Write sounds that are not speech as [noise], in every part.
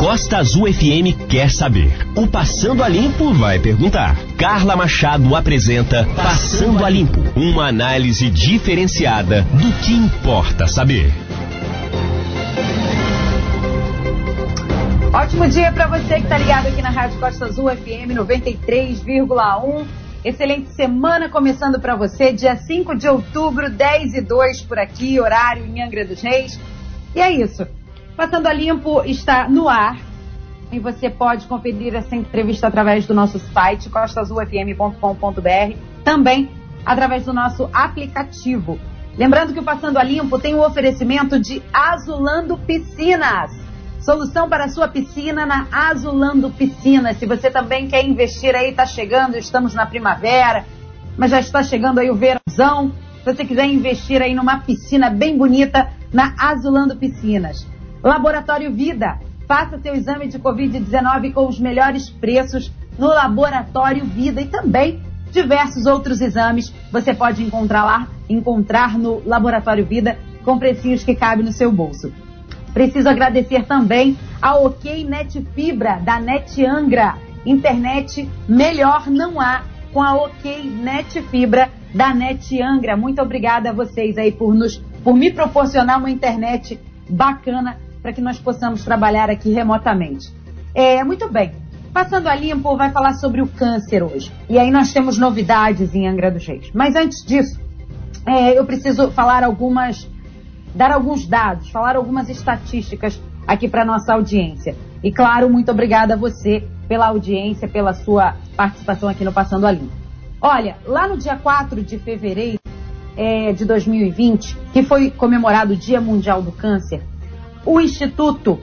Costa Azul FM quer saber. O Passando a Limpo vai perguntar. Carla Machado apresenta Passando a Limpo, uma análise diferenciada do que importa saber. Ótimo dia para você que está ligado aqui na Rádio Costa Azul FM 93,1. Excelente semana começando para você, dia 5 de outubro, 10 e 2 por aqui, horário em Angra dos Reis. E é isso. Passando a Limpo está no ar e você pode conferir essa entrevista através do nosso site costazulfm.com.br, também através do nosso aplicativo. Lembrando que o Passando a Limpo tem o oferecimento de Azulando Piscinas. Solução para a sua piscina na Azulando Piscinas. Se você também quer investir aí, está chegando, estamos na primavera, mas já está chegando aí o verãozão. Se você quiser investir aí numa piscina bem bonita, na Azulando Piscinas. Laboratório Vida. Faça seu exame de Covid-19 com os melhores preços no Laboratório Vida e também diversos outros exames você pode encontrar lá, encontrar no Laboratório Vida com precinhos que cabem no seu bolso. Preciso agradecer também a OK Net Fibra da Net Angra. Internet melhor não há com a OK Net Fibra da Net Angra. Muito obrigada a vocês aí por nos por me proporcionar uma internet bacana para que nós possamos trabalhar aqui remotamente. É, muito bem. Passando a limpo, vai falar sobre o câncer hoje. E aí nós temos novidades em Angra dos Reis. Mas antes disso, é, eu preciso falar algumas, dar alguns dados, falar algumas estatísticas aqui para nossa audiência. E claro, muito obrigada a você pela audiência, pela sua participação aqui no Passando a Limpo. Olha, lá no dia 4 de fevereiro é, de 2020, que foi comemorado o Dia Mundial do Câncer, o Instituto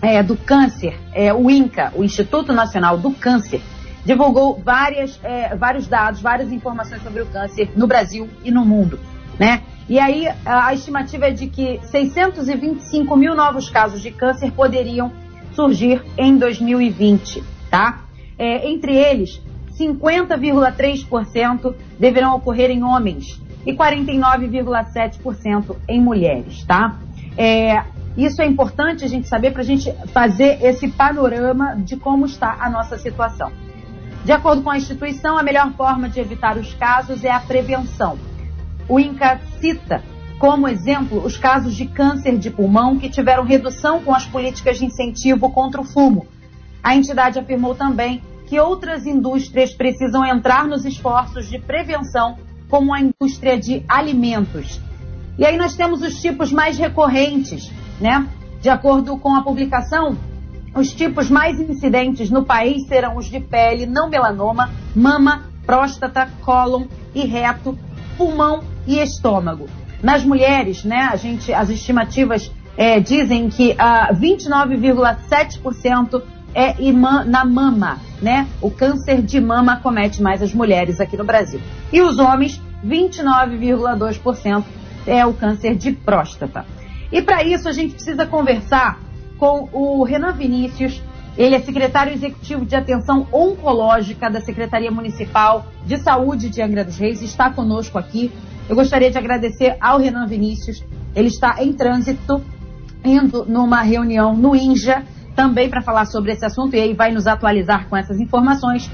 é, do Câncer, é, o INCA, o Instituto Nacional do Câncer, divulgou várias, é, vários dados, várias informações sobre o câncer no Brasil e no mundo, né? E aí a estimativa é de que 625 mil novos casos de câncer poderiam surgir em 2020, tá? É, entre eles, 50,3% deverão ocorrer em homens e 49,7% em mulheres, tá? É, isso é importante a gente saber para a gente fazer esse panorama de como está a nossa situação. De acordo com a instituição, a melhor forma de evitar os casos é a prevenção. O INCA cita como exemplo os casos de câncer de pulmão que tiveram redução com as políticas de incentivo contra o fumo. A entidade afirmou também que outras indústrias precisam entrar nos esforços de prevenção, como a indústria de alimentos. E aí nós temos os tipos mais recorrentes, né? De acordo com a publicação, os tipos mais incidentes no país serão os de pele, não melanoma, mama, próstata, cólon e reto, pulmão e estômago. Nas mulheres, né, a gente, as estimativas é, dizem que uh, 29,7% é na mama, né? O câncer de mama comete mais as mulheres aqui no Brasil. E os homens, 29,2% é o câncer de próstata. E para isso a gente precisa conversar com o Renan Vinícius. Ele é secretário executivo de atenção oncológica da Secretaria Municipal de Saúde de Angra dos Reis. Está conosco aqui. Eu gostaria de agradecer ao Renan Vinícius. Ele está em trânsito, indo numa reunião no INJA, também para falar sobre esse assunto, e aí vai nos atualizar com essas informações.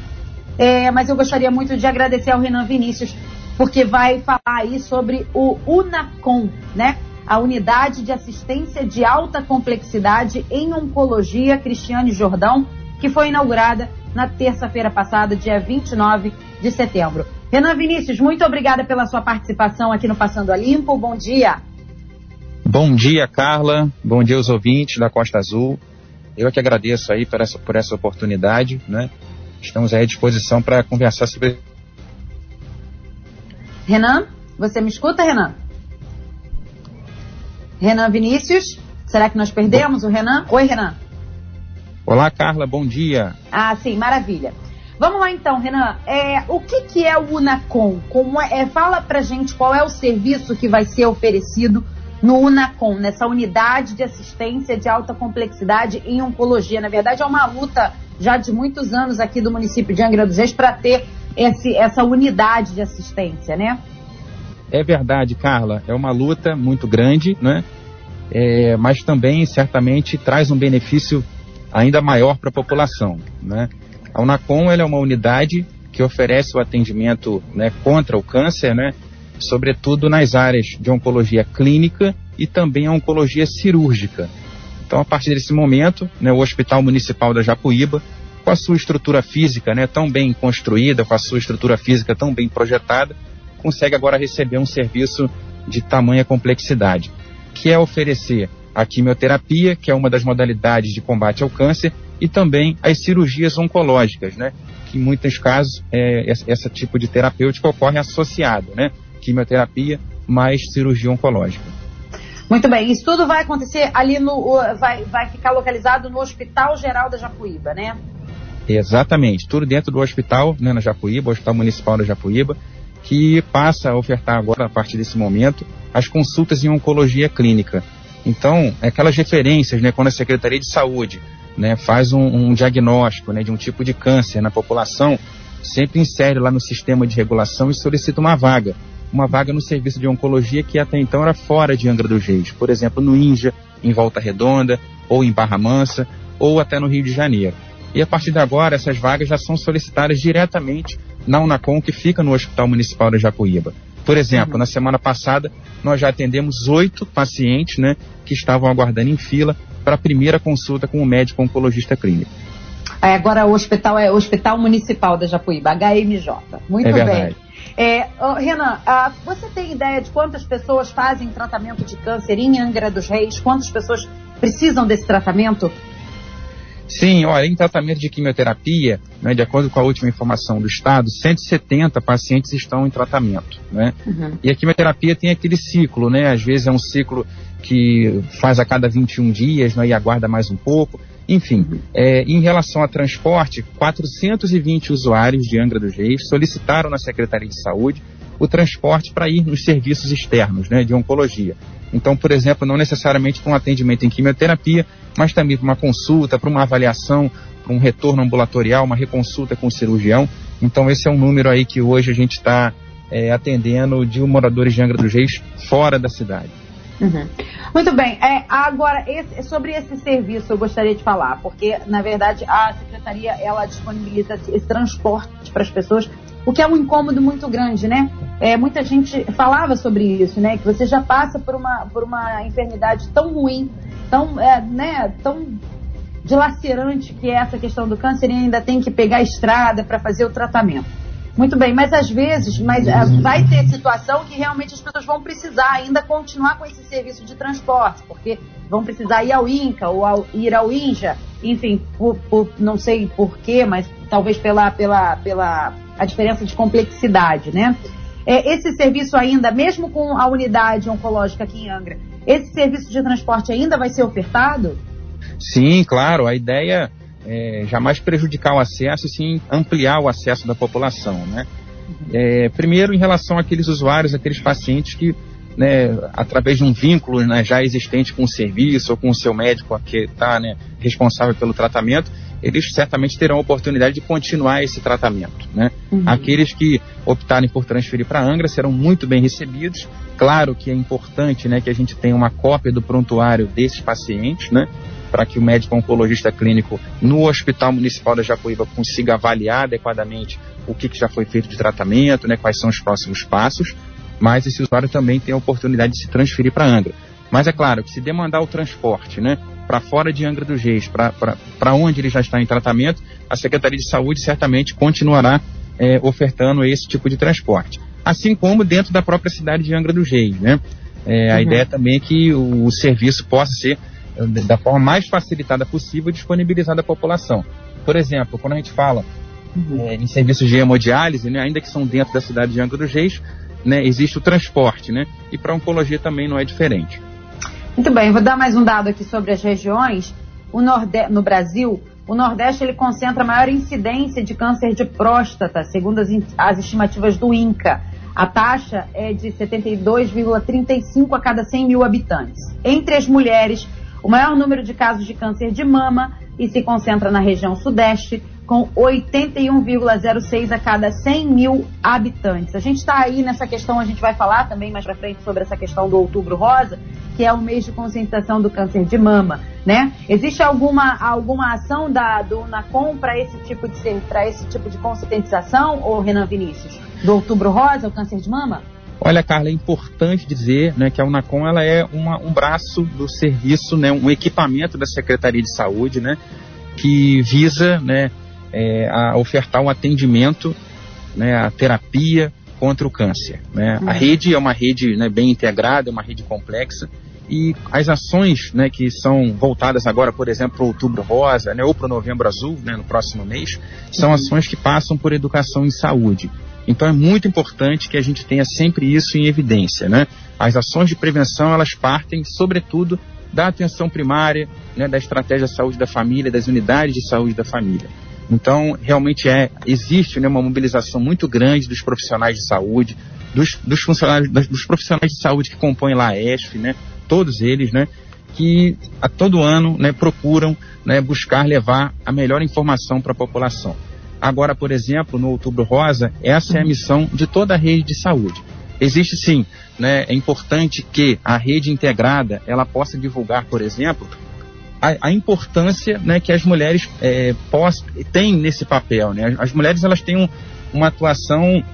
É, mas eu gostaria muito de agradecer ao Renan Vinícius, porque vai falar aí sobre o UNACOM, né? A Unidade de Assistência de Alta Complexidade em Oncologia Cristiane Jordão, que foi inaugurada na terça-feira passada, dia 29 de setembro. Renan Vinícius, muito obrigada pela sua participação aqui no Passando a Limpo. Bom dia. Bom dia, Carla. Bom dia aos ouvintes da Costa Azul. Eu que agradeço aí por essa, por essa oportunidade, né? Estamos aí à disposição para conversar sobre. Renan, você me escuta, Renan? Renan Vinícius. Será que nós perdemos o Renan? Oi, Renan. Olá, Carla, bom dia. Ah, sim, maravilha. Vamos lá então, Renan. É, o que, que é o Unacom? Como é, é, fala pra gente qual é o serviço que vai ser oferecido no Unacom, nessa unidade de assistência de alta complexidade em oncologia. Na verdade, é uma luta já de muitos anos aqui do município de Angra dos Reis para ter esse, essa unidade de assistência, né? É verdade, Carla. É uma luta muito grande, né? É, mas também certamente traz um benefício ainda maior para a população. Né? A Unacom é uma unidade que oferece o atendimento né, contra o câncer, né, sobretudo nas áreas de oncologia clínica e também oncologia cirúrgica. Então, a partir desse momento, né, o Hospital Municipal da Japuíba, com a sua estrutura física né, tão bem construída, com a sua estrutura física tão bem projetada, consegue agora receber um serviço de tamanha complexidade, que é oferecer a quimioterapia, que é uma das modalidades de combate ao câncer, e também as cirurgias oncológicas, né? Que em muitos casos é, esse tipo de terapêutica ocorre associado, né? Quimioterapia mais cirurgia oncológica. Muito bem, isso tudo vai acontecer ali no. vai, vai ficar localizado no Hospital Geral da Japuíba, né? Exatamente, tudo dentro do hospital, né, na Japuíba, Hospital Municipal da Japuíba, que passa a ofertar agora, a partir desse momento, as consultas em oncologia clínica. Então, aquelas referências, né, quando a Secretaria de Saúde né, faz um, um diagnóstico né, de um tipo de câncer na população, sempre insere lá no sistema de regulação e solicita uma vaga. Uma vaga no serviço de oncologia que até então era fora de Angra dos Reis. Por exemplo, no Índia, em Volta Redonda, ou em Barra Mansa, ou até no Rio de Janeiro. E a partir de agora, essas vagas já são solicitadas diretamente na Unacom, que fica no Hospital Municipal da Japuíba. Por exemplo, uhum. na semana passada, nós já atendemos oito pacientes né, que estavam aguardando em fila para a primeira consulta com o médico oncologista clínico. É, agora o hospital é o Hospital Municipal da Japuíba, HMJ. Muito é bem. É, Renan, ah, você tem ideia de quantas pessoas fazem tratamento de câncer em Angra dos Reis? Quantas pessoas precisam desse tratamento? Sim, olha, em tratamento de quimioterapia, né, de acordo com a última informação do Estado, 170 pacientes estão em tratamento. Né? Uhum. E a quimioterapia tem aquele ciclo, né? Às vezes é um ciclo que faz a cada 21 dias né, e aguarda mais um pouco. Enfim, uhum. é, em relação a transporte, 420 usuários de Angra dos Reis solicitaram na Secretaria de Saúde o transporte para ir nos serviços externos né, de oncologia. Então, por exemplo, não necessariamente para um atendimento em quimioterapia, mas também para uma consulta, para uma avaliação, para um retorno ambulatorial, uma reconsulta com o cirurgião. Então, esse é um número aí que hoje a gente está é, atendendo de moradores de Angra dos Reis fora da cidade. Uhum. Muito bem. É, agora, esse, sobre esse serviço eu gostaria de falar, porque, na verdade, a Secretaria ela disponibiliza esse transporte para as pessoas o que é um incômodo muito grande, né? É, muita gente falava sobre isso, né? Que você já passa por uma, por uma enfermidade tão ruim, tão, é, né, tão dilacerante que é essa questão do câncer e ainda tem que pegar a estrada para fazer o tratamento. Muito bem, mas às vezes mas, é, vai ter situação que realmente as pessoas vão precisar ainda continuar com esse serviço de transporte, porque vão precisar ir ao INCA ou ao, ir ao INJA, enfim, por, por, não sei porquê, mas talvez pela, pela, pela a diferença de complexidade, né? É, esse serviço ainda, mesmo com a unidade oncológica aqui em Angra, esse serviço de transporte ainda vai ser ofertado? Sim, claro. A ideia é jamais prejudicar o acesso, e sim ampliar o acesso da população, né? É, primeiro, em relação àqueles usuários, aqueles pacientes que, né, através de um vínculo né, já existente com o serviço ou com o seu médico que está né, responsável pelo tratamento, eles certamente terão a oportunidade de continuar esse tratamento. Né? Uhum. Aqueles que optarem por transferir para Angra serão muito bem recebidos. Claro que é importante né, que a gente tenha uma cópia do prontuário desses pacientes, né? para que o médico oncologista clínico no Hospital Municipal da Japuíba consiga avaliar adequadamente o que, que já foi feito de tratamento, né, quais são os próximos passos, mas esse usuário também tem a oportunidade de se transferir para Angra. Mas é claro que se demandar o transporte, né, para fora de Angra dos Reis, para onde ele já está em tratamento, a Secretaria de Saúde certamente continuará é, ofertando esse tipo de transporte. Assim como dentro da própria cidade de Angra dos Reis, né? É, a uhum. ideia também é que o, o, serviço possa ser da forma mais facilitada possível disponibilizado à população. Por exemplo, quando a gente fala uhum. é, em serviços de hemodiálise, né, ainda que são dentro da cidade de Angra dos Reis, né, existe o transporte, né? E para oncologia também não é diferente. Muito bem, vou dar mais um dado aqui sobre as regiões. No Brasil, o Nordeste ele concentra a maior incidência de câncer de próstata, segundo as, as estimativas do INCA. A taxa é de 72,35 a cada 100 mil habitantes. Entre as mulheres, o maior número de casos de câncer de mama e se concentra na região Sudeste, com 81,06 a cada 100 mil habitantes. A gente está aí nessa questão, a gente vai falar também mais para frente sobre essa questão do Outubro Rosa, que é o mês de conscientização do câncer de mama, né? Existe alguma, alguma ação da, do NACOM para esse tipo de para esse tipo de conscientização, ou Renan Vinícius, do Outubro Rosa, o câncer de mama? Olha, Carla, é importante dizer né, que a Unacom ela é uma, um braço do serviço, né, um equipamento da Secretaria de Saúde, né, que visa né, é, a ofertar um atendimento, né, a terapia contra o câncer. Né. Uhum. A rede é uma rede né, bem integrada, é uma rede complexa, e as ações né, que são voltadas agora, por exemplo, para o Outubro Rosa né, ou para o Novembro Azul, né, no próximo mês, são uhum. ações que passam por educação em saúde. Então é muito importante que a gente tenha sempre isso em evidência. Né? As ações de prevenção elas partem, sobretudo, da atenção primária, né, da estratégia de saúde da família, das unidades de saúde da família. Então, realmente é, existe né, uma mobilização muito grande dos profissionais de saúde, dos, dos funcionários, dos profissionais de saúde que compõem lá a ESF, né, todos eles, né, que a todo ano né, procuram né, buscar levar a melhor informação para a população. Agora, por exemplo, no Outubro Rosa, essa é a missão de toda a rede de saúde. Existe sim, né, é importante que a rede integrada ela possa divulgar, por exemplo, a, a importância né, que as mulheres é, têm nesse papel. Né? As mulheres elas têm um, uma atuação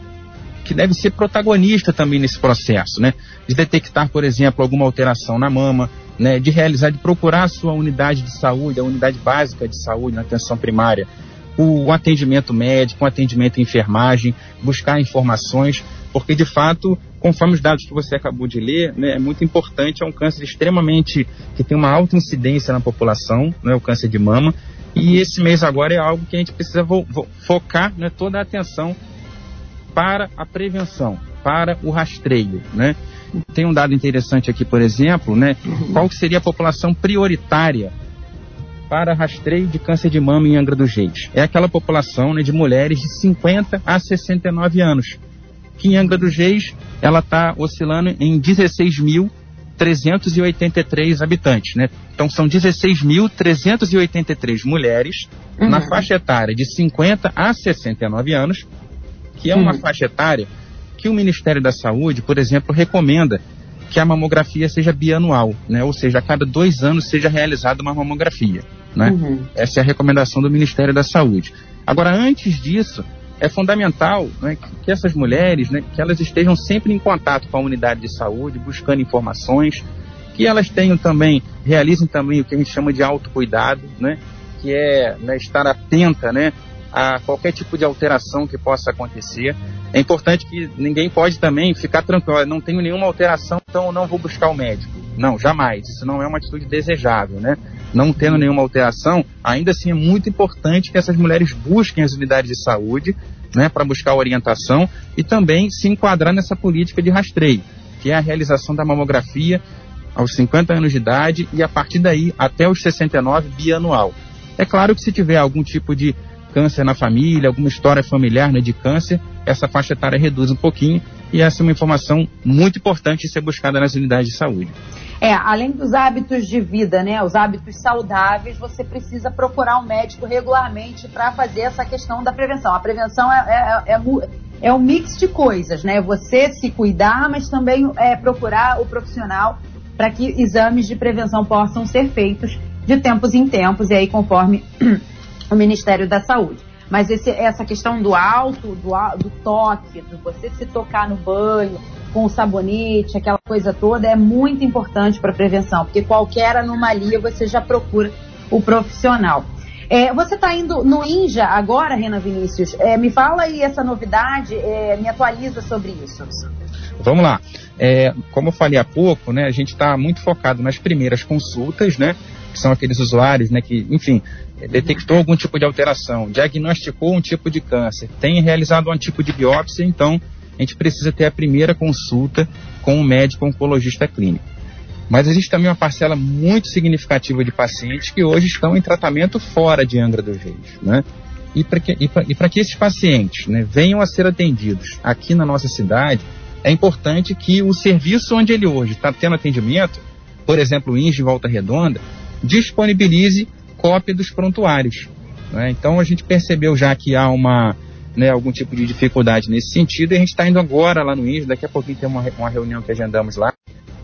que deve ser protagonista também nesse processo, né? De detectar, por exemplo, alguma alteração na mama, né? De realizar, de procurar a sua unidade de saúde, a unidade básica de saúde na atenção primária, o, o atendimento médico, o atendimento em enfermagem, buscar informações, porque de fato, conforme os dados que você acabou de ler, né, é muito importante, é um câncer extremamente que tem uma alta incidência na população, né, o câncer de mama, e esse mês agora é algo que a gente precisa focar né, toda a atenção para a prevenção, para o rastreio, né? Tem um dado interessante aqui, por exemplo, né? Qual seria a população prioritária para rastreio de câncer de mama em Angra dos Reis. É aquela população né, de mulheres de 50 a 69 anos, que em Angra dos Reis ela está oscilando em 16.383 habitantes. Né? Então são 16.383 mulheres uhum. na faixa etária de 50 a 69 anos, que é uma uhum. faixa etária que o Ministério da Saúde, por exemplo, recomenda que a mamografia seja bianual, né? ou seja, a cada dois anos seja realizada uma mamografia. Né? Uhum. Essa é a recomendação do Ministério da Saúde. Agora, antes disso, é fundamental né, que essas mulheres, né, que elas estejam sempre em contato com a unidade de saúde, buscando informações, que elas tenham também, realizem também o que a gente chama de autocuidado, né, que é né, estar atenta né, a qualquer tipo de alteração que possa acontecer. É importante que ninguém pode também ficar tranquilo, não tenho nenhuma alteração, então não vou buscar o médico. Não, jamais. Isso não é uma atitude desejável, né? Não tendo nenhuma alteração, ainda assim é muito importante que essas mulheres busquem as unidades de saúde né, para buscar orientação e também se enquadrar nessa política de rastreio, que é a realização da mamografia aos 50 anos de idade e a partir daí até os 69 bianual. É claro que se tiver algum tipo de câncer na família, alguma história familiar né, de câncer, essa faixa etária reduz um pouquinho e essa é uma informação muito importante de ser buscada nas unidades de saúde. É, além dos hábitos de vida, né, os hábitos saudáveis, você precisa procurar um médico regularmente para fazer essa questão da prevenção. A prevenção é, é, é, é, um mix de coisas, né? Você se cuidar, mas também é procurar o profissional para que exames de prevenção possam ser feitos de tempos em tempos, e aí conforme [clears throat] o Ministério da Saúde. Mas esse, essa questão do alto, do, do toque, de você se tocar no banho com sabonete, aquela coisa toda, é muito importante para prevenção, porque qualquer anomalia você já procura o profissional. É, você está indo no INJA agora, Renan Vinícius? É, me fala aí essa novidade, é, me atualiza sobre isso. Vamos lá. É, como eu falei há pouco, né, a gente está muito focado nas primeiras consultas, né, que são aqueles usuários, né, que, enfim, detectou algum tipo de alteração, diagnosticou um tipo de câncer, tem realizado um tipo de biópsia, então a gente precisa ter a primeira consulta com um médico oncologista clínico. Mas existe também uma parcela muito significativa de pacientes que hoje estão em tratamento fora de Angra dos Reis, né? E para que, que esses pacientes né, venham a ser atendidos aqui na nossa cidade, é importante que o serviço onde ele hoje está tendo atendimento, por exemplo, o INGE Volta Redonda, disponibilize cópia dos prontuários. Né? Então a gente percebeu já que há uma, né, algum tipo de dificuldade nesse sentido e a gente está indo agora lá no INJA, daqui a pouquinho tem uma, uma reunião que agendamos lá,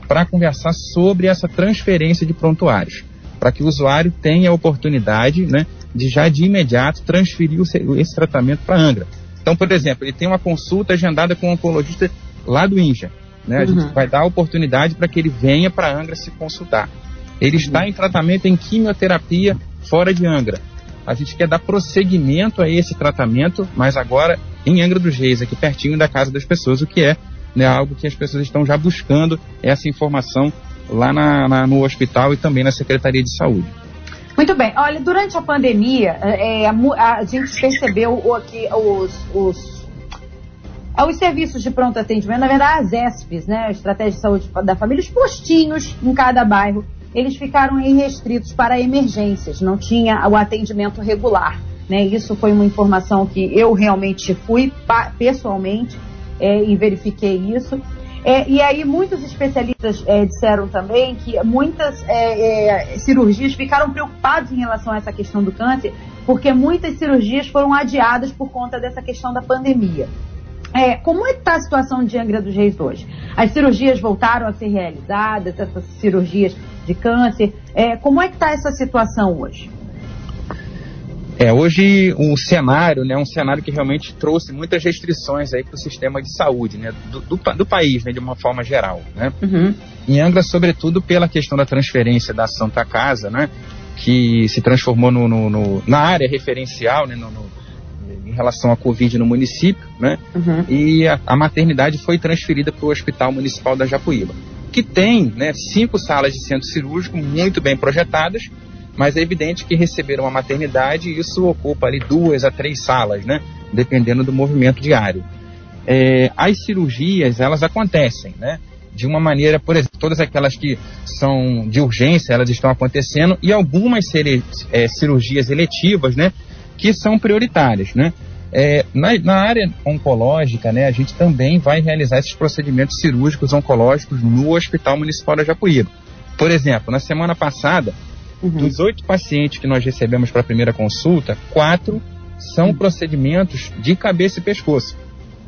para conversar sobre essa transferência de prontuários, para que o usuário tenha a oportunidade né, de já de imediato transferir o, esse tratamento para Angra. Então, por exemplo, ele tem uma consulta agendada com um oncologista lá do INJA. Né? A uhum. gente vai dar a oportunidade para que ele venha para Angra se consultar. Ele está uhum. em tratamento em quimioterapia fora de Angra. A gente quer dar prosseguimento a esse tratamento, mas agora em Angra dos Reis, aqui pertinho da casa das pessoas, o que é né, algo que as pessoas estão já buscando essa informação lá na, na, no hospital e também na Secretaria de Saúde. Muito bem. Olha, durante a pandemia, é, é a, a, gente percebeu que os, os, os serviços de pronto atendimento, na verdade, as ESPs, né, Estratégia de Saúde da Família, os postinhos em cada bairro, eles ficaram restritos para emergências, não tinha o atendimento regular. Né? Isso foi uma informação que eu realmente fui pessoalmente é, e verifiquei isso. É, e aí muitos especialistas é, disseram também que muitas é, é, cirurgias ficaram preocupados em relação a essa questão do câncer, porque muitas cirurgias foram adiadas por conta dessa questão da pandemia. É, como é está a situação de Angra dos Reis hoje? As cirurgias voltaram a ser realizadas, essas cirurgias de câncer. É, como é que está essa situação hoje? É, hoje o cenário, né, um cenário que realmente trouxe muitas restrições aí para o sistema de saúde, né, do, do, do, país, né, de uma forma geral, né. Uhum. Em Angra, sobretudo pela questão da transferência da Santa Casa, né, que se transformou no, no, no na área referencial, né, no, em relação à Covid no município, né, uhum. e a, a maternidade foi transferida para o Hospital Municipal da Japuíba, que tem, né, cinco salas de centro cirúrgico muito bem projetadas, mas é evidente que receber uma maternidade, isso ocupa ali duas a três salas, né? Dependendo do movimento diário. É, as cirurgias, elas acontecem, né? De uma maneira, por exemplo, todas aquelas que são de urgência, elas estão acontecendo, e algumas é, cirurgias eletivas, né? Que são prioritárias, né? É, na, na, área oncológica, né, a gente também vai realizar esses procedimentos cirúrgicos oncológicos no Hospital Municipal da Japuíba. Por exemplo, na semana passada, Uhum. Dos oito pacientes que nós recebemos para a primeira consulta, quatro são uhum. procedimentos de cabeça e pescoço.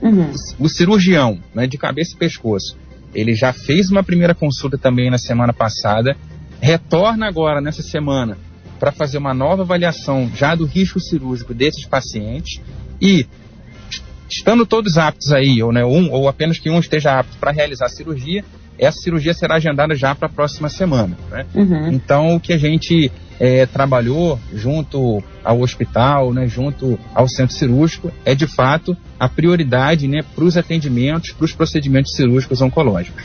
Uhum. O cirurgião, né, de cabeça e pescoço, ele já fez uma primeira consulta também na semana passada, retorna agora nessa semana para fazer uma nova avaliação já do risco cirúrgico desses pacientes e estando todos aptos aí, ou, né, um, ou apenas que um esteja apto para realizar a cirurgia, essa cirurgia será agendada já para a próxima semana. Né? Uhum. Então, o que a gente é, trabalhou junto ao hospital, né, junto ao centro cirúrgico, é de fato a prioridade né, para os atendimentos, para os procedimentos cirúrgicos oncológicos.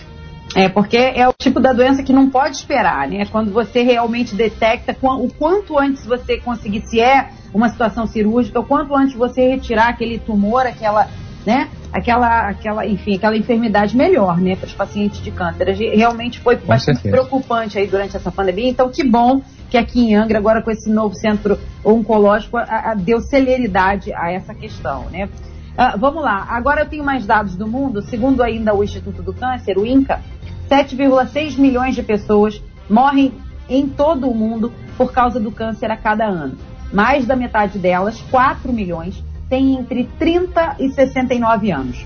É, porque é o tipo da doença que não pode esperar, né? Quando você realmente detecta o quanto antes você conseguir, se é uma situação cirúrgica, o quanto antes você retirar aquele tumor, aquela né? Aquela, aquela, enfim, aquela enfermidade melhor, né, para os pacientes de câncer. Realmente foi com bastante certeza. preocupante aí durante essa pandemia. Então, que bom que aqui em Angra, agora com esse novo centro oncológico, a, a, deu celeridade a essa questão, né? Uh, vamos lá, agora eu tenho mais dados do mundo. Segundo ainda o Instituto do Câncer, o INCA, 7,6 milhões de pessoas morrem em todo o mundo por causa do câncer a cada ano. Mais da metade delas, 4 milhões, tem entre 30 e 69 anos.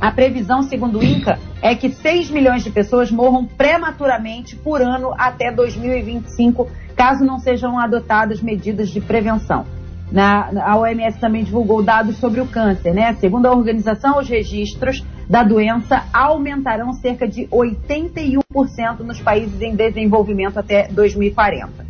A previsão, segundo o INCA, é que 6 milhões de pessoas morram prematuramente por ano até 2025, caso não sejam adotadas medidas de prevenção. Na, a OMS também divulgou dados sobre o câncer, né? Segundo a organização, os registros da doença aumentarão cerca de 81% nos países em desenvolvimento até 2040.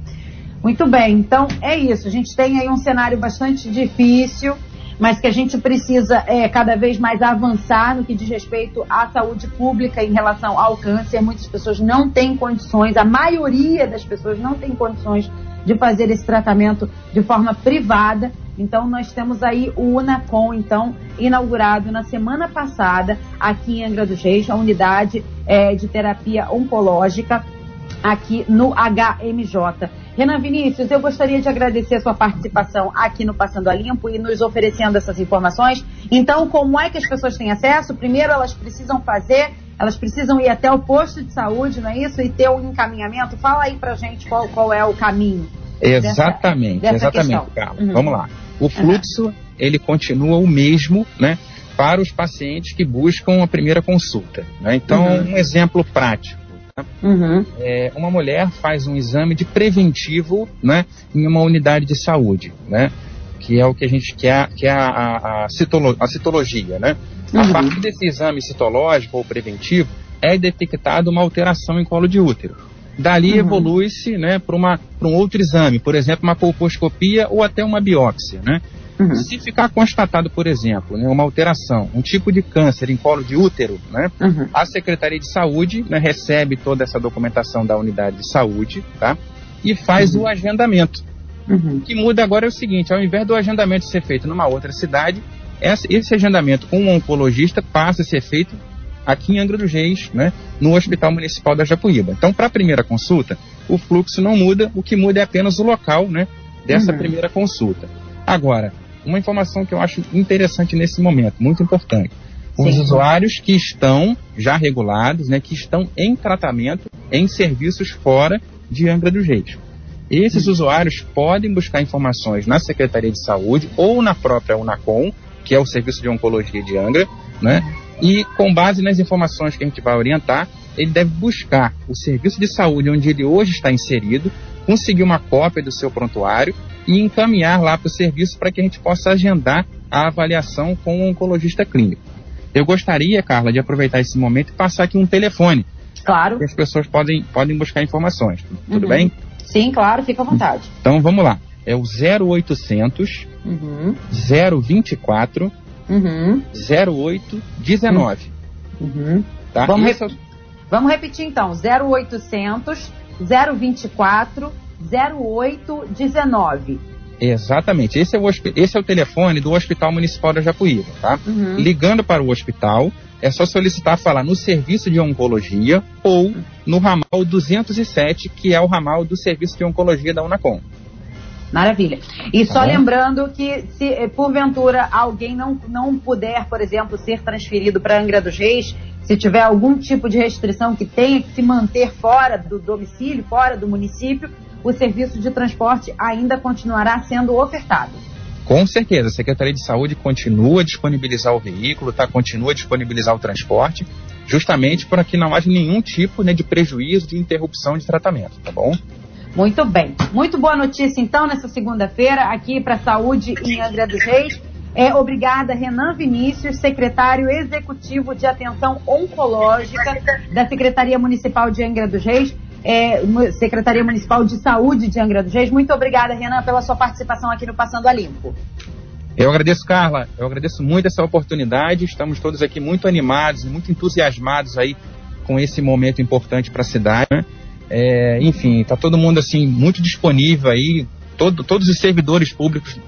Muito bem, então é isso. A gente tem aí um cenário bastante difícil mas que a gente precisa é, cada vez mais avançar no que diz respeito à saúde pública em relação ao câncer. Muitas pessoas não têm condições, a maioria das pessoas não tem condições de fazer esse tratamento de forma privada. Então, nós temos aí o UNACOM, então, inaugurado na semana passada aqui em Angra dos Reis, a unidade é, de terapia oncológica aqui no HMJ. Renan Vinícius, eu gostaria de agradecer a sua participação aqui no Passando a Limpo e nos oferecendo essas informações. Então, como é que as pessoas têm acesso? Primeiro, elas precisam fazer, elas precisam ir até o posto de saúde, não é isso? E ter o um encaminhamento. Fala aí pra gente qual, qual é o caminho. Exatamente, dessa, dessa exatamente, Carla. Uhum. Vamos lá. O fluxo, uhum. ele continua o mesmo, né? Para os pacientes que buscam a primeira consulta. Né? Então, uhum. um exemplo prático. Tá? Uhum. É, uma mulher faz um exame de preventivo né, em uma unidade de saúde, né? Que é o que a gente quer, que é a, a, a, citolo, a citologia, né? A uhum. partir desse exame citológico ou preventivo, é detectada uma alteração em colo de útero. Dali uhum. evolui-se né, para um outro exame, por exemplo, uma colposcopia ou até uma biópsia. Né? Uhum. Se ficar constatado, por exemplo, né, uma alteração, um tipo de câncer em colo de útero, né, uhum. a Secretaria de Saúde né, recebe toda essa documentação da unidade de saúde tá, e faz uhum. o agendamento. Uhum. O que muda agora é o seguinte: ao invés do agendamento ser feito numa outra cidade, esse agendamento com um oncologista passa a ser feito aqui em Angra dos Reis, né, no Hospital Municipal da Japuíba. Então, para a primeira consulta, o fluxo não muda, o que muda é apenas o local né, dessa uhum. primeira consulta. Agora, uma informação que eu acho interessante nesse momento, muito importante. Os Sim. usuários que estão já regulados, né, que estão em tratamento em serviços fora de Angra dos Reis. Esses usuários podem buscar informações na Secretaria de Saúde ou na própria Unacom, que é o Serviço de Oncologia de Angra, né? E com base nas informações que a gente vai orientar, ele deve buscar o serviço de saúde onde ele hoje está inserido, conseguir uma cópia do seu prontuário e encaminhar lá para o serviço para que a gente possa agendar a avaliação com o oncologista clínico. Eu gostaria, Carla, de aproveitar esse momento e passar aqui um telefone. Claro. Que as pessoas podem, podem buscar informações. Tudo uhum. bem? Sim, claro, fica à vontade. Então vamos lá. É o 0800 uhum. 024 uhum. 0819. Uhum. Tá? Vamos, rep... Vamos repetir então: 0800 024 0819. Exatamente. Esse é, o, esse é o telefone do Hospital Municipal da Japuíba, tá? Uhum. Ligando para o hospital, é só solicitar falar no serviço de oncologia ou no ramal 207, que é o ramal do serviço de oncologia da Unacom. Maravilha. E só tá lembrando que se eh, porventura alguém não, não puder, por exemplo, ser transferido para Angra dos Reis, se tiver algum tipo de restrição que tenha que se manter fora do domicílio, fora do município, o serviço de transporte ainda continuará sendo ofertado. Com certeza, a Secretaria de Saúde continua a disponibilizar o veículo, tá? continua a disponibilizar o transporte, justamente para que não haja nenhum tipo né, de prejuízo, de interrupção de tratamento, tá bom? Muito bem. Muito boa notícia, então, nessa segunda-feira, aqui para a Saúde em Angra dos Reis. É, obrigada, Renan Vinícius, secretário executivo de Atenção Oncológica da Secretaria Municipal de Angra dos Reis, é, Secretaria Municipal de Saúde de Angra dos Reis. Muito obrigada, Renan, pela sua participação aqui no Passando a Limpo. Eu agradeço, Carla. Eu agradeço muito essa oportunidade. Estamos todos aqui muito animados, muito entusiasmados aí com esse momento importante para a cidade. Né? É, enfim, está todo mundo assim muito disponível aí. Todo, todos os servidores públicos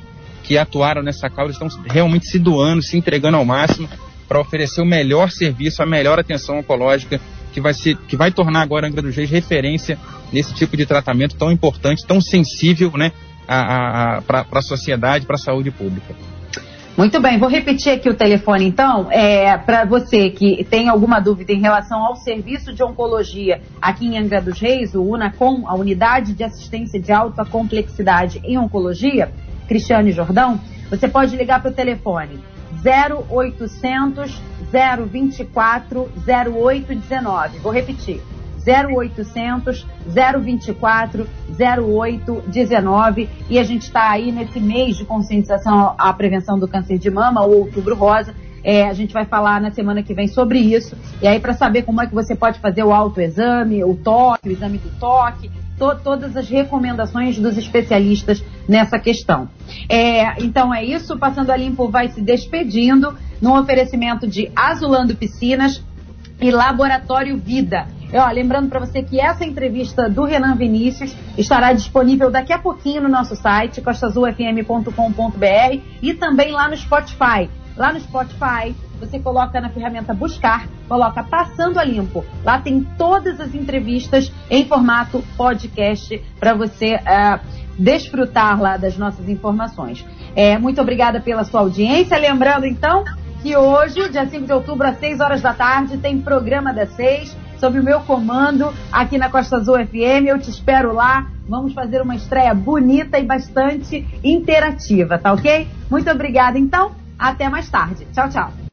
que atuaram nessa causa estão realmente se doando, se entregando ao máximo para oferecer o melhor serviço, a melhor atenção oncológica que vai, ser, que vai tornar agora Angra dos Reis referência nesse tipo de tratamento tão importante, tão sensível né, para a sociedade, para a saúde pública. Muito bem, vou repetir aqui o telefone então, é, para você que tem alguma dúvida em relação ao serviço de oncologia aqui em Angra dos Reis, o UNACOM, a Unidade de Assistência de Alta Complexidade em Oncologia, Cristiane Jordão, você pode ligar para o telefone 0800 024 0819. Vou repetir. 0800 024 0819 e a gente está aí nesse mês de conscientização à prevenção do câncer de mama, o Outubro Rosa. É, a gente vai falar na semana que vem sobre isso. E aí, para saber como é que você pode fazer o autoexame, o toque, o exame do toque, to todas as recomendações dos especialistas nessa questão. É, então é isso. Passando a Limpo vai se despedindo no oferecimento de Azulando Piscinas e Laboratório Vida. E, ó, lembrando para você que essa entrevista do Renan Vinícius estará disponível daqui a pouquinho no nosso site, costazulfm.com.br e também lá no Spotify. Lá no Spotify, você coloca na ferramenta Buscar, coloca Passando a Limpo. Lá tem todas as entrevistas em formato podcast para você uh, desfrutar lá das nossas informações. É, muito obrigada pela sua audiência. Lembrando, então, que hoje, dia 5 de outubro, às 6 horas da tarde, tem programa das 6 sob o meu comando aqui na Costa Azul FM. Eu te espero lá. Vamos fazer uma estreia bonita e bastante interativa, tá ok? Muito obrigada, então. Até mais tarde. Tchau, tchau.